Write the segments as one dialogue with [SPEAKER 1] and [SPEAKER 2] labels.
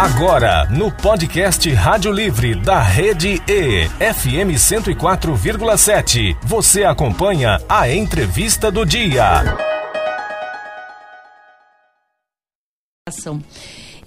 [SPEAKER 1] Agora, no podcast Rádio Livre da Rede E, FM 104,7, você acompanha a entrevista do dia.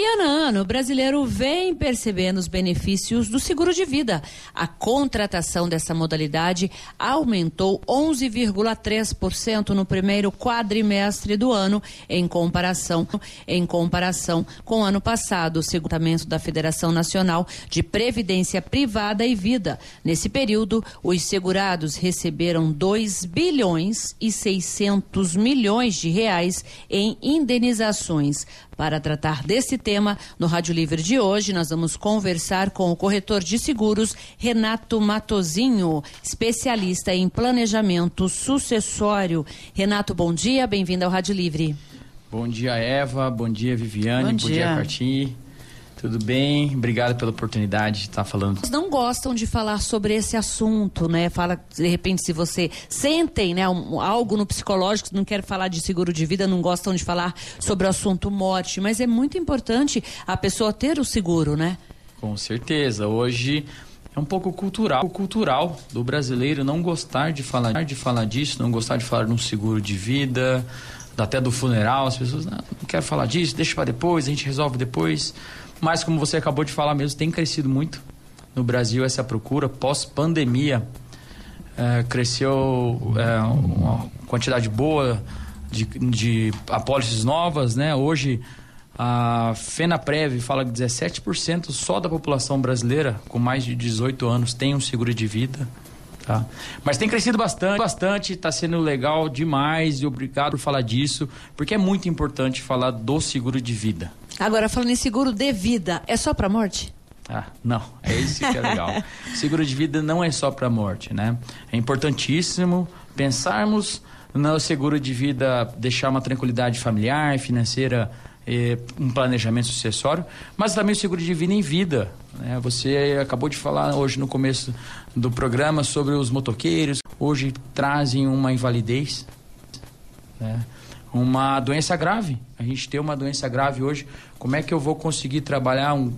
[SPEAKER 2] E ano a ano, o brasileiro vem percebendo os benefícios do seguro de vida. A contratação dessa modalidade aumentou 11,3% no primeiro quadrimestre do ano, em comparação, em comparação com o ano passado, o seguramento da Federação Nacional de Previdência Privada e Vida. Nesse período, os segurados receberam 2 bilhões e 600 milhões de reais em indenizações. Para tratar desse tema, no Rádio Livre de hoje, nós vamos conversar com o corretor de seguros Renato Matozinho, especialista em planejamento sucessório. Renato, bom dia, bem-vindo ao Rádio Livre.
[SPEAKER 3] Bom dia, Eva. Bom dia, Viviane. Bom dia, bom dia. Tudo bem? Obrigado pela oportunidade de estar falando.
[SPEAKER 2] Não gostam de falar sobre esse assunto, né? Fala, de repente, se você sentem, né, um, algo no psicológico, não quer falar de seguro de vida, não gostam de falar sobre o assunto morte, mas é muito importante a pessoa ter o seguro, né?
[SPEAKER 3] Com certeza. Hoje é um pouco cultural, cultural do brasileiro não gostar de falar de falar disso, não gostar de falar de um seguro de vida, até do funeral, as pessoas não, não quero falar disso, deixa para depois, a gente resolve depois. Mas como você acabou de falar mesmo, tem crescido muito no Brasil essa procura pós-pandemia. É, cresceu é, uma quantidade boa de, de apólices novas, né? Hoje a FenaPrev fala que 17% só da população brasileira com mais de 18 anos tem um seguro de vida. Tá? Mas tem crescido bastante, bastante, está sendo legal demais e obrigado por falar disso, porque é muito importante falar do seguro de vida.
[SPEAKER 2] Agora, falando em seguro de vida, é só para morte?
[SPEAKER 3] Ah, não, é isso que é legal. seguro de vida não é só para morte, né? É importantíssimo pensarmos no seguro de vida, deixar uma tranquilidade familiar, financeira, eh, um planejamento sucessório, mas também o seguro de vida em vida. Né? Você acabou de falar hoje no começo do programa sobre os motoqueiros, hoje trazem uma invalidez, né? Uma doença grave. A gente tem uma doença grave hoje. Como é que eu vou conseguir trabalhar um,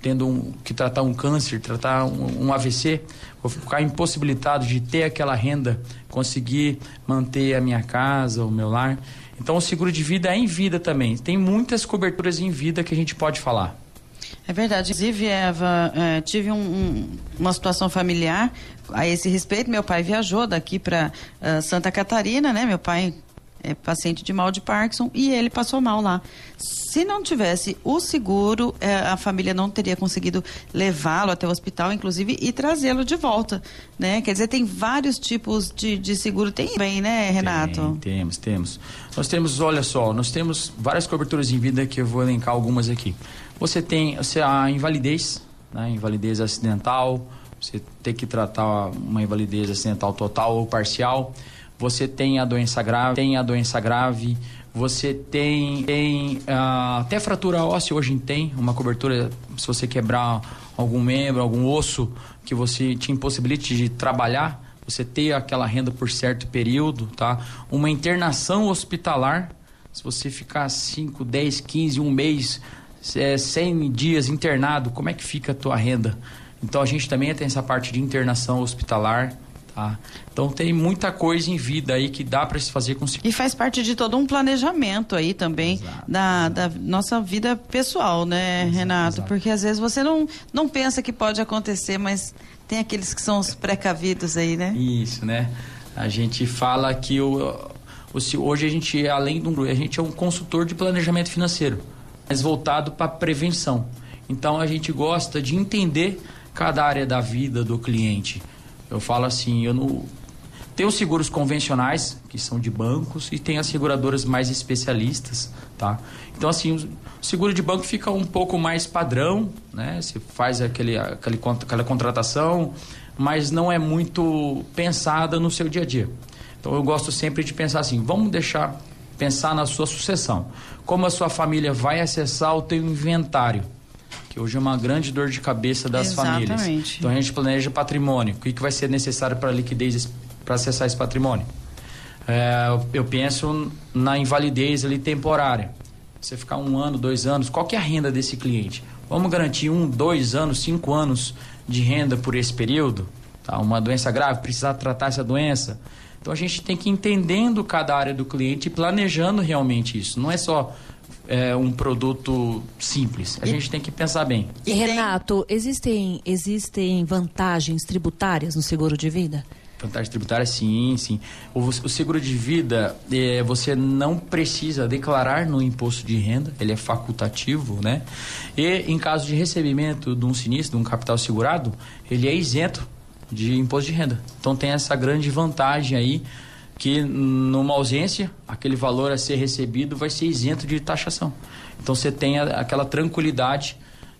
[SPEAKER 3] tendo um, que tratar um câncer, tratar um, um, AVC? Vou ficar impossibilitado de ter aquela renda, conseguir manter a minha casa, o meu lar. Então, o seguro de vida é em vida também. Tem muitas coberturas em vida que a gente pode falar.
[SPEAKER 4] É verdade. Inclusive, Eva, é, tive um, um, uma situação familiar a esse respeito. Meu pai viajou daqui para uh, ah, Santa Catarina, né? Meu pai é paciente de mal de Parkinson e ele passou mal lá. Se não tivesse o seguro, é, a família não teria conseguido levá-lo até o hospital, inclusive, e trazê-lo de volta, né? Quer dizer, tem vários tipos de, de seguro. Tem bem, né, Renato?
[SPEAKER 3] Tem, temos, temos. Nós temos, olha só, nós temos várias coberturas em vida que eu vou elencar algumas aqui. Você tem você, a invalidez, né? Invalidez acidental, você tem que tratar uma invalidez acidental total ou parcial você tem a doença grave, tem a doença grave, você tem, tem uh, até fratura óssea hoje tem uma cobertura se você quebrar algum membro, algum osso que você te impossibilite de trabalhar, você ter aquela renda por certo período, tá? Uma internação hospitalar, se você ficar 5, 10, 15, um mês, é, 100 dias internado, como é que fica a tua renda? Então a gente também tem essa parte de internação hospitalar, Tá? Então tem muita coisa em vida aí que dá para se fazer com
[SPEAKER 4] E faz parte de todo um planejamento aí também exato, da, exato. da nossa vida pessoal, né, exato, Renato? Porque às vezes você não, não pensa que pode acontecer, mas tem aqueles que são os precavidos aí, né?
[SPEAKER 3] Isso, né? A gente fala que o, o, hoje a gente, além de um a gente é um consultor de planejamento financeiro, mas voltado para prevenção. Então a gente gosta de entender cada área da vida do cliente eu falo assim, eu não tem os seguros convencionais, que são de bancos, e tem as seguradoras mais especialistas, tá? Então, assim, o seguro de banco fica um pouco mais padrão, né? Você faz aquele, aquele, aquela contratação, mas não é muito pensada no seu dia a dia. Então, eu gosto sempre de pensar assim, vamos deixar, pensar na sua sucessão. Como a sua família vai acessar o teu inventário? Que hoje é uma grande dor de cabeça das Exatamente. famílias. Então a gente planeja patrimônio. O que, que vai ser necessário para liquidez para acessar esse patrimônio? É, eu penso na invalidez ali temporária. você ficar um ano, dois anos, qual que é a renda desse cliente? Vamos garantir um, dois anos, cinco anos de renda por esse período? Tá? Uma doença grave, precisar tratar essa doença. Então a gente tem que ir entendendo cada área do cliente e planejando realmente isso. Não é só é, um produto simples. A e, gente tem que pensar bem.
[SPEAKER 2] E Renato, existem, existem vantagens tributárias no seguro de vida?
[SPEAKER 3] Vantagem tributária, sim, sim. O, o seguro de vida, é, você não precisa declarar no imposto de renda, ele é facultativo, né? E em caso de recebimento de um sinistro, de um capital segurado, ele é isento de imposto de renda. Então tem essa grande vantagem aí que numa ausência, aquele valor a ser recebido vai ser isento de taxação. Então você tem a, aquela tranquilidade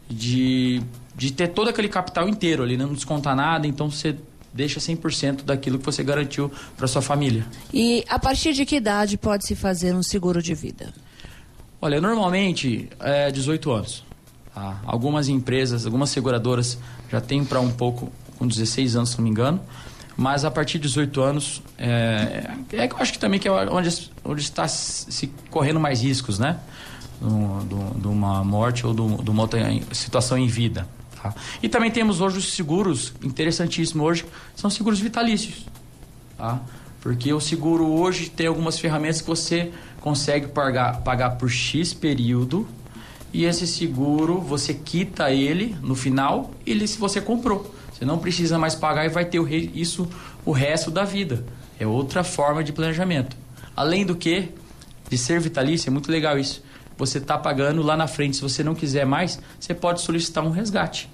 [SPEAKER 3] de, de ter todo aquele capital inteiro ali, né? não descontar nada, então você deixa 100% daquilo que você garantiu para sua família.
[SPEAKER 2] E a partir de que idade pode se fazer um seguro de vida?
[SPEAKER 3] Olha, normalmente é 18 anos. Tá? Algumas empresas, algumas seguradoras já têm para um pouco, com 16 anos, se não me engano. Mas a partir de 18 anos, é, é eu acho que também que é onde, onde está se correndo mais riscos, né? De uma morte ou de uma outra situação em vida. Tá? E também temos hoje os seguros, interessantíssimo hoje, são seguros vitalícios. Tá? Porque o seguro hoje tem algumas ferramentas que você consegue pagar, pagar por X período e esse seguro você quita ele no final ele se você comprou. Você não precisa mais pagar e vai ter isso o resto da vida. É outra forma de planejamento. Além do que, de ser vitalício, é muito legal isso você está pagando lá na frente. Se você não quiser mais, você pode solicitar um resgate.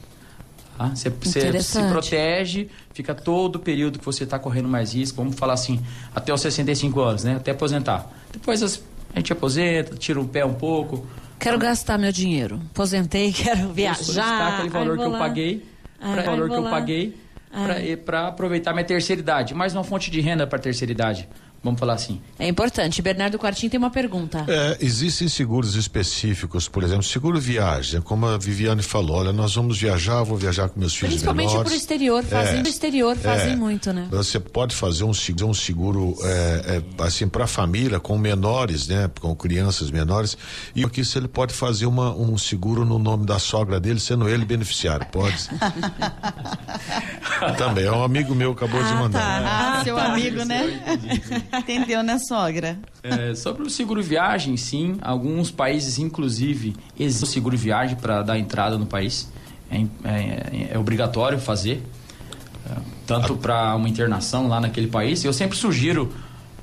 [SPEAKER 3] Tá? Você, você se protege, fica todo o período que você está correndo mais risco, vamos falar assim, até os 65 anos, né? Até aposentar. Depois a gente aposenta, tira o pé um pouco.
[SPEAKER 2] Quero gastar meu dinheiro. Aposentei, quero viajar.
[SPEAKER 3] aquele valor que eu paguei, para valor que eu paguei para aproveitar minha terceira idade. Mais uma fonte de renda para terceira idade. Vamos falar assim.
[SPEAKER 2] É importante. Bernardo Quartim tem uma pergunta.
[SPEAKER 5] É, existem seguros específicos, por exemplo, seguro viagem, como a Viviane falou, olha, nós vamos viajar, vou viajar com meus filhos
[SPEAKER 2] Principalmente
[SPEAKER 5] menores.
[SPEAKER 2] para o exterior, fazem é, exterior, fazem é, muito, né?
[SPEAKER 5] Você pode fazer um seguro, um seguro é, é, assim, para a família, com menores, né? Com crianças menores, e aqui se ele pode fazer uma, um seguro no nome da sogra dele, sendo ele beneficiário, pode? Também, é um amigo meu acabou
[SPEAKER 4] ah,
[SPEAKER 5] de mandar.
[SPEAKER 4] Tá. Ah, seu amigo, né? Entendeu, né, sogra?
[SPEAKER 3] É, sobre o seguro viagem, sim. Alguns países, inclusive, existe o seguro viagem para dar entrada no país. É, é, é obrigatório fazer, é, tanto para uma internação lá naquele país. Eu sempre sugiro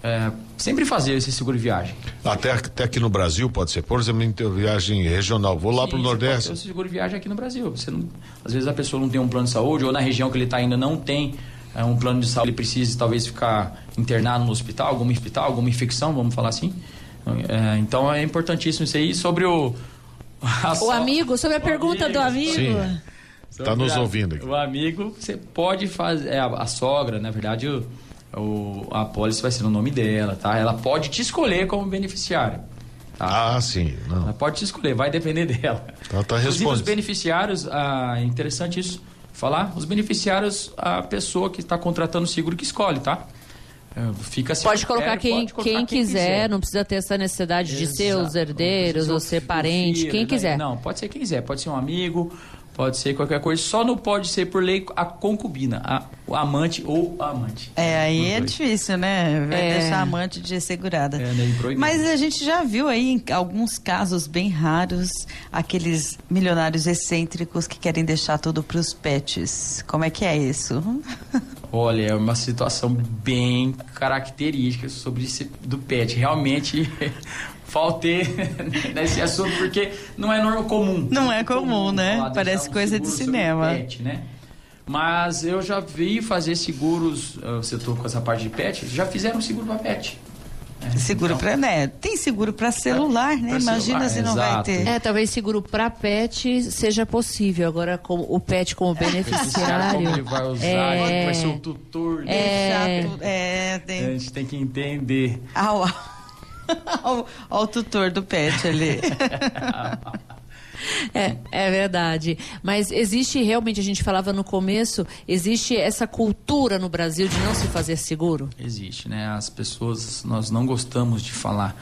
[SPEAKER 3] é, sempre fazer esse seguro viagem.
[SPEAKER 5] Até, até aqui no Brasil pode ser, por exemplo, em viagem regional, vou lá para o Nordeste.
[SPEAKER 3] Pode ser o seguro viagem aqui no Brasil. Você não, às vezes a pessoa não tem um plano de saúde ou na região que ele está ainda não tem é, um plano de saúde, ele precisa talvez ficar internado no hospital, algum hospital, alguma infecção, vamos falar assim. É, então é importantíssimo isso aí. Sobre o.
[SPEAKER 2] o amigo, sobre a pergunta amigo, do amigo. Sim.
[SPEAKER 5] Está nos ouvindo aqui.
[SPEAKER 3] O amigo, você pode fazer. É, a, a sogra, na verdade, o, o, a pólice vai ser no nome dela, tá? Ela pode te escolher como beneficiário.
[SPEAKER 5] Tá? Ah, sim. Não.
[SPEAKER 3] Ela pode te escolher, vai depender dela.
[SPEAKER 5] Ela tá respondendo.
[SPEAKER 3] os beneficiários, ah, é interessante isso falar, os beneficiários, a pessoa que está contratando o seguro que escolhe, tá?
[SPEAKER 2] É, fica assim, pode colocar, quem, pode colocar quem, quem quiser, quiser, não precisa ter essa necessidade Exato. de ser os herdeiros ou ser parente, filho, quem né? quiser.
[SPEAKER 3] Não, pode ser quem quiser, pode ser um amigo, pode ser qualquer coisa, só não pode ser por lei a concubina, a, amante ou amante.
[SPEAKER 4] É, aí é difícil, né? Vai é. deixar a amante de segurada. É, né? Mas a gente já viu aí em alguns casos bem raros aqueles milionários excêntricos que querem deixar tudo para os pets. Como é que é isso?
[SPEAKER 3] Olha, é uma situação bem característica sobre esse, do pet. Realmente faltei nesse assunto porque não é normal comum.
[SPEAKER 4] Não é comum, comum né? Parece um coisa de cinema.
[SPEAKER 3] Pet, né? Mas eu já vi fazer seguros, ah, você tô com essa parte de pet, já fizeram seguro para pet.
[SPEAKER 4] É, seguro então, para né? Tem seguro para celular, né? Imagina celular, se não exato. vai ter.
[SPEAKER 2] É, talvez seguro para pet seja possível. Agora, com o pet como beneficiário. como
[SPEAKER 3] ele vai usar, é, vai ser o tutor.
[SPEAKER 2] Né? É,
[SPEAKER 3] é, tem... A gente tem que entender.
[SPEAKER 4] Ao, ao, ao tutor do pet ali.
[SPEAKER 2] É, é verdade. Mas existe realmente, a gente falava no começo, existe essa cultura no Brasil de não se fazer seguro?
[SPEAKER 3] Existe, né? As pessoas, nós não gostamos de falar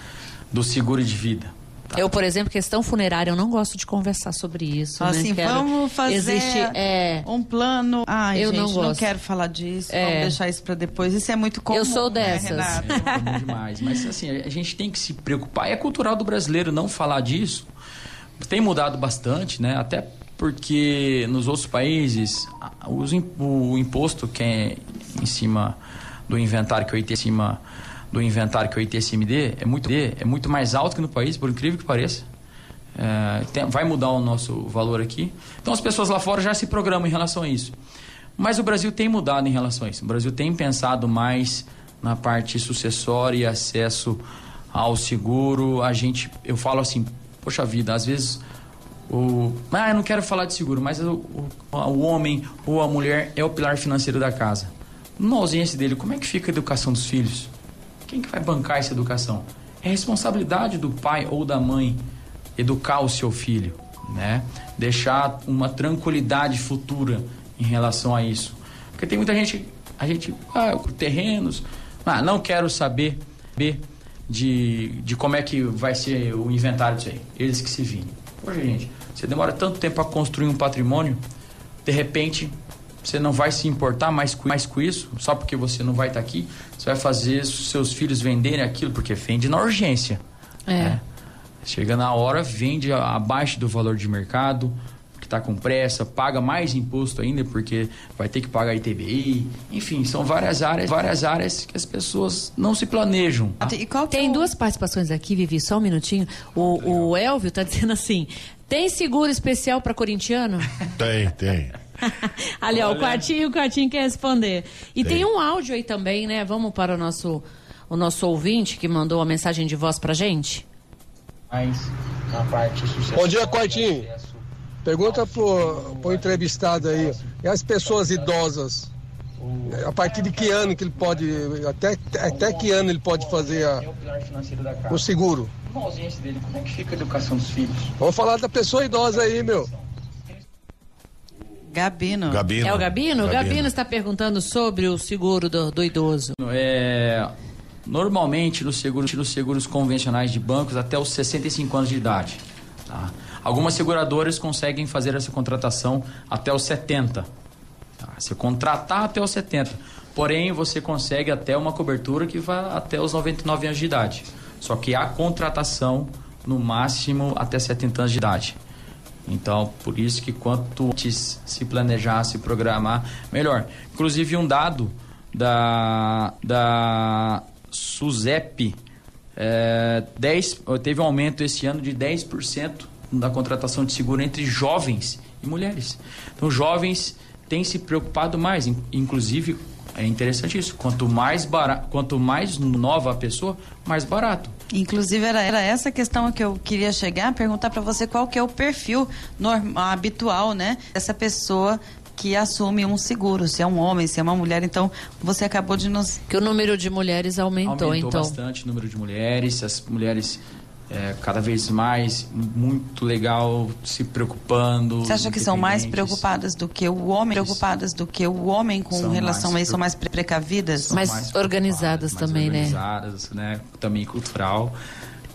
[SPEAKER 3] do seguro de vida.
[SPEAKER 2] Tá. Eu, por exemplo, questão funerária, eu não gosto de conversar sobre isso.
[SPEAKER 4] Assim,
[SPEAKER 2] né?
[SPEAKER 4] Quero... vamos fazer Existe, é... um plano. Ai, eu gente, não, gosto. não quero falar disso. É... Vamos deixar isso para depois. Isso é muito comum.
[SPEAKER 2] Eu sou né, dessas. Né,
[SPEAKER 3] é comum demais. Mas assim, a gente tem que se preocupar. É cultural do brasileiro não falar disso. Tem mudado bastante, né? Até porque nos outros países o imposto que é em cima do inventário que é em cima do inventário que o ITSMD é muito, é muito mais alto que no país, por incrível que pareça. É, tem, vai mudar o nosso valor aqui. Então as pessoas lá fora já se programam em relação a isso. Mas o Brasil tem mudado em relação a isso. O Brasil tem pensado mais na parte sucessória e acesso ao seguro. A gente, eu falo assim, poxa vida, às vezes o, ah, eu não quero falar de seguro, mas o, o, o homem ou a mulher é o pilar financeiro da casa. Na ausência dele, como é que fica a educação dos filhos? Quem que vai bancar essa educação? É responsabilidade do pai ou da mãe educar o seu filho, né? Deixar uma tranquilidade futura em relação a isso. Porque tem muita gente, a gente, ah, terrenos, ah, não quero saber de, de como é que vai ser o inventário disso aí. Eles que se virem. Poxa, gente, você demora tanto tempo para construir um patrimônio, de repente você não vai se importar mais com, mais com isso, só porque você não vai estar tá aqui. Você vai fazer seus filhos venderem aquilo, porque vende na urgência. É. Né? Chega na hora, vende abaixo do valor de mercado, está com pressa, paga mais imposto ainda, porque vai ter que pagar ITBI. Enfim, são várias áreas, várias áreas que as pessoas não se planejam.
[SPEAKER 2] Tem é duas participações aqui, Vivi, só um minutinho. O, o Elvio está dizendo assim: tem seguro especial para corintiano?
[SPEAKER 5] Tem, tem.
[SPEAKER 2] Ali, ó, o Quartinho, o Quartinho quer responder. E tem. tem. um áudio aí também, né? Vamos para o nosso, o nosso ouvinte que mandou a mensagem de voz pra gente.
[SPEAKER 6] Mas, na parte Bom dia, Quartinho. Pergunta pro, pro entrevistado aí. E as pessoas idosas? A partir de que ano que ele pode. Até, até que ano ele pode fazer a, o seguro? Como é que fica a educação dos filhos? Vamos falar da pessoa idosa aí, meu.
[SPEAKER 4] Gabino.
[SPEAKER 2] Gabino. É o Gabino? O Gabino está perguntando sobre o seguro do, do idoso.
[SPEAKER 3] É, normalmente nos seguros, nos seguros convencionais de bancos até os 65 anos de idade. Tá? Algumas seguradoras conseguem fazer essa contratação até os 70. Tá? Você contratar até os 70. Porém, você consegue até uma cobertura que vai até os 99 anos de idade. Só que a contratação no máximo até 70 anos de idade. Então, por isso que quanto antes se planejar, se programar, melhor. Inclusive, um dado da, da SUSEP, é, 10, teve um aumento esse ano de 10% da contratação de seguro entre jovens e mulheres. Então, jovens têm se preocupado mais, inclusive é interessante isso. Quanto mais barato, quanto mais nova a pessoa, mais barato.
[SPEAKER 4] Inclusive era, era essa questão que eu queria chegar, perguntar para você qual que é o perfil normal, habitual, né, dessa pessoa que assume um seguro, se é um homem, se é uma mulher, então você acabou de nos
[SPEAKER 2] que o número de mulheres aumentou,
[SPEAKER 3] aumentou
[SPEAKER 2] então
[SPEAKER 3] bastante o número de mulheres, as mulheres é, cada vez mais muito legal se preocupando.
[SPEAKER 4] Você acha que são mais preocupadas do que o homem, preocupadas do que o homem com são relação a isso, são mais precavidas,
[SPEAKER 2] mais, mais organizadas mais também,
[SPEAKER 3] né? organizadas, né? né? Também cultural,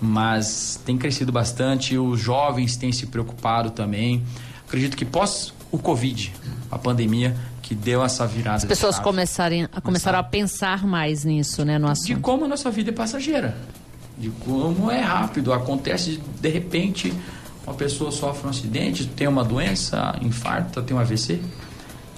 [SPEAKER 3] mas tem crescido bastante. Os jovens têm se preocupado também. Acredito que pós o Covid, a pandemia, que deu essa virada. As
[SPEAKER 2] pessoas começarem, a, começaram a pensar mais nisso, né, no assunto.
[SPEAKER 3] De como a nossa vida é passageira de como é rápido. Acontece de repente, uma pessoa sofre um acidente, tem uma doença, infarta, tem um AVC.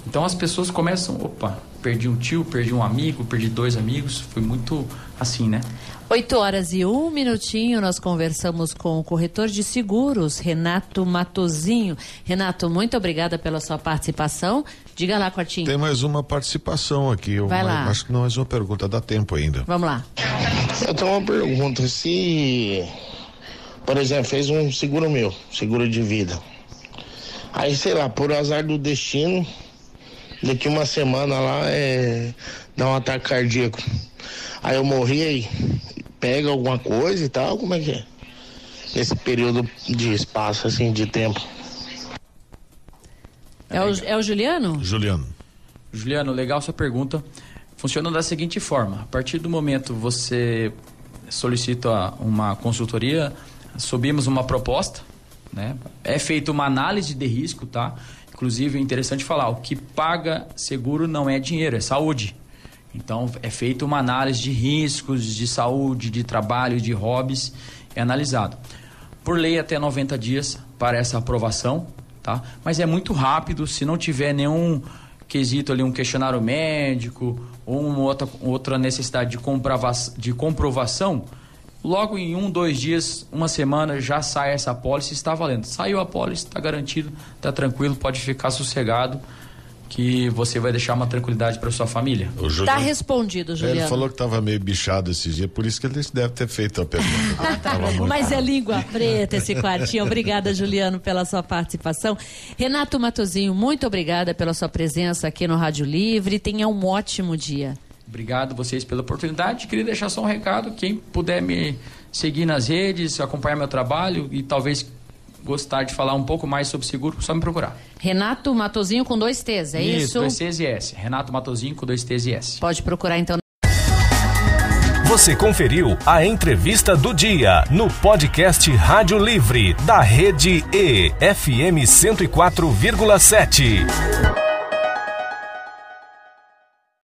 [SPEAKER 3] Então as pessoas começam, opa, perdi um tio, perdi um amigo, perdi dois amigos, foi muito assim, né?
[SPEAKER 2] 8 horas e um minutinho, nós conversamos com o corretor de seguros, Renato Matozinho. Renato, muito obrigada pela sua participação. Diga lá, Quartinho.
[SPEAKER 5] Tem mais uma participação aqui.
[SPEAKER 2] Vai
[SPEAKER 5] uma,
[SPEAKER 2] lá.
[SPEAKER 5] Acho que não é mais uma pergunta, dá tempo ainda.
[SPEAKER 2] Vamos lá.
[SPEAKER 7] Eu tenho uma pergunta. Se, por exemplo, fez um seguro meu, seguro de vida. Aí, sei lá, por azar do destino, daqui uma semana lá é dá um ataque cardíaco. Aí eu morri aí, pega alguma coisa e tal, como é que é? Esse período de espaço, assim, de tempo.
[SPEAKER 2] É o, é o Juliano?
[SPEAKER 5] Juliano.
[SPEAKER 3] Juliano, legal sua pergunta. Funciona da seguinte forma: a partir do momento você solicita uma consultoria, subimos uma proposta, né? É feita uma análise de risco, tá? Inclusive é interessante falar, o que paga seguro não é dinheiro, é saúde. Então é feita uma análise de riscos de saúde, de trabalho, de hobbies, é analisado. Por lei até 90 dias para essa aprovação, tá? Mas é muito rápido, se não tiver nenhum quesito ali, um questionário médico ou uma outra, outra necessidade de, de comprovação, logo em um, dois dias, uma semana, já sai essa apólice, está valendo. Saiu a apólice, está garantido, está tranquilo, pode ficar sossegado que você vai deixar uma tranquilidade para sua família.
[SPEAKER 2] Está respondido, Juliano.
[SPEAKER 5] Ele falou que estava meio bichado esse dia, por isso que ele deve ter feito a pergunta.
[SPEAKER 2] ah, tá Mas é língua preta esse quartinho. Obrigada, Juliano, pela sua participação. Renato Matozinho, muito obrigada pela sua presença aqui no Rádio Livre. Tenha um ótimo dia.
[SPEAKER 3] Obrigado vocês pela oportunidade. Queria deixar só um recado. Quem puder me seguir nas redes, acompanhar meu trabalho e talvez gostar de falar um pouco mais sobre seguro, só me procurar.
[SPEAKER 2] Renato Matozinho com dois T's, é isso?
[SPEAKER 3] Isso, dois T's e S. Renato Matozinho com dois T's e S.
[SPEAKER 2] Pode procurar então.
[SPEAKER 1] Você conferiu a entrevista do dia no podcast Rádio Livre da Rede E, FM 104,7.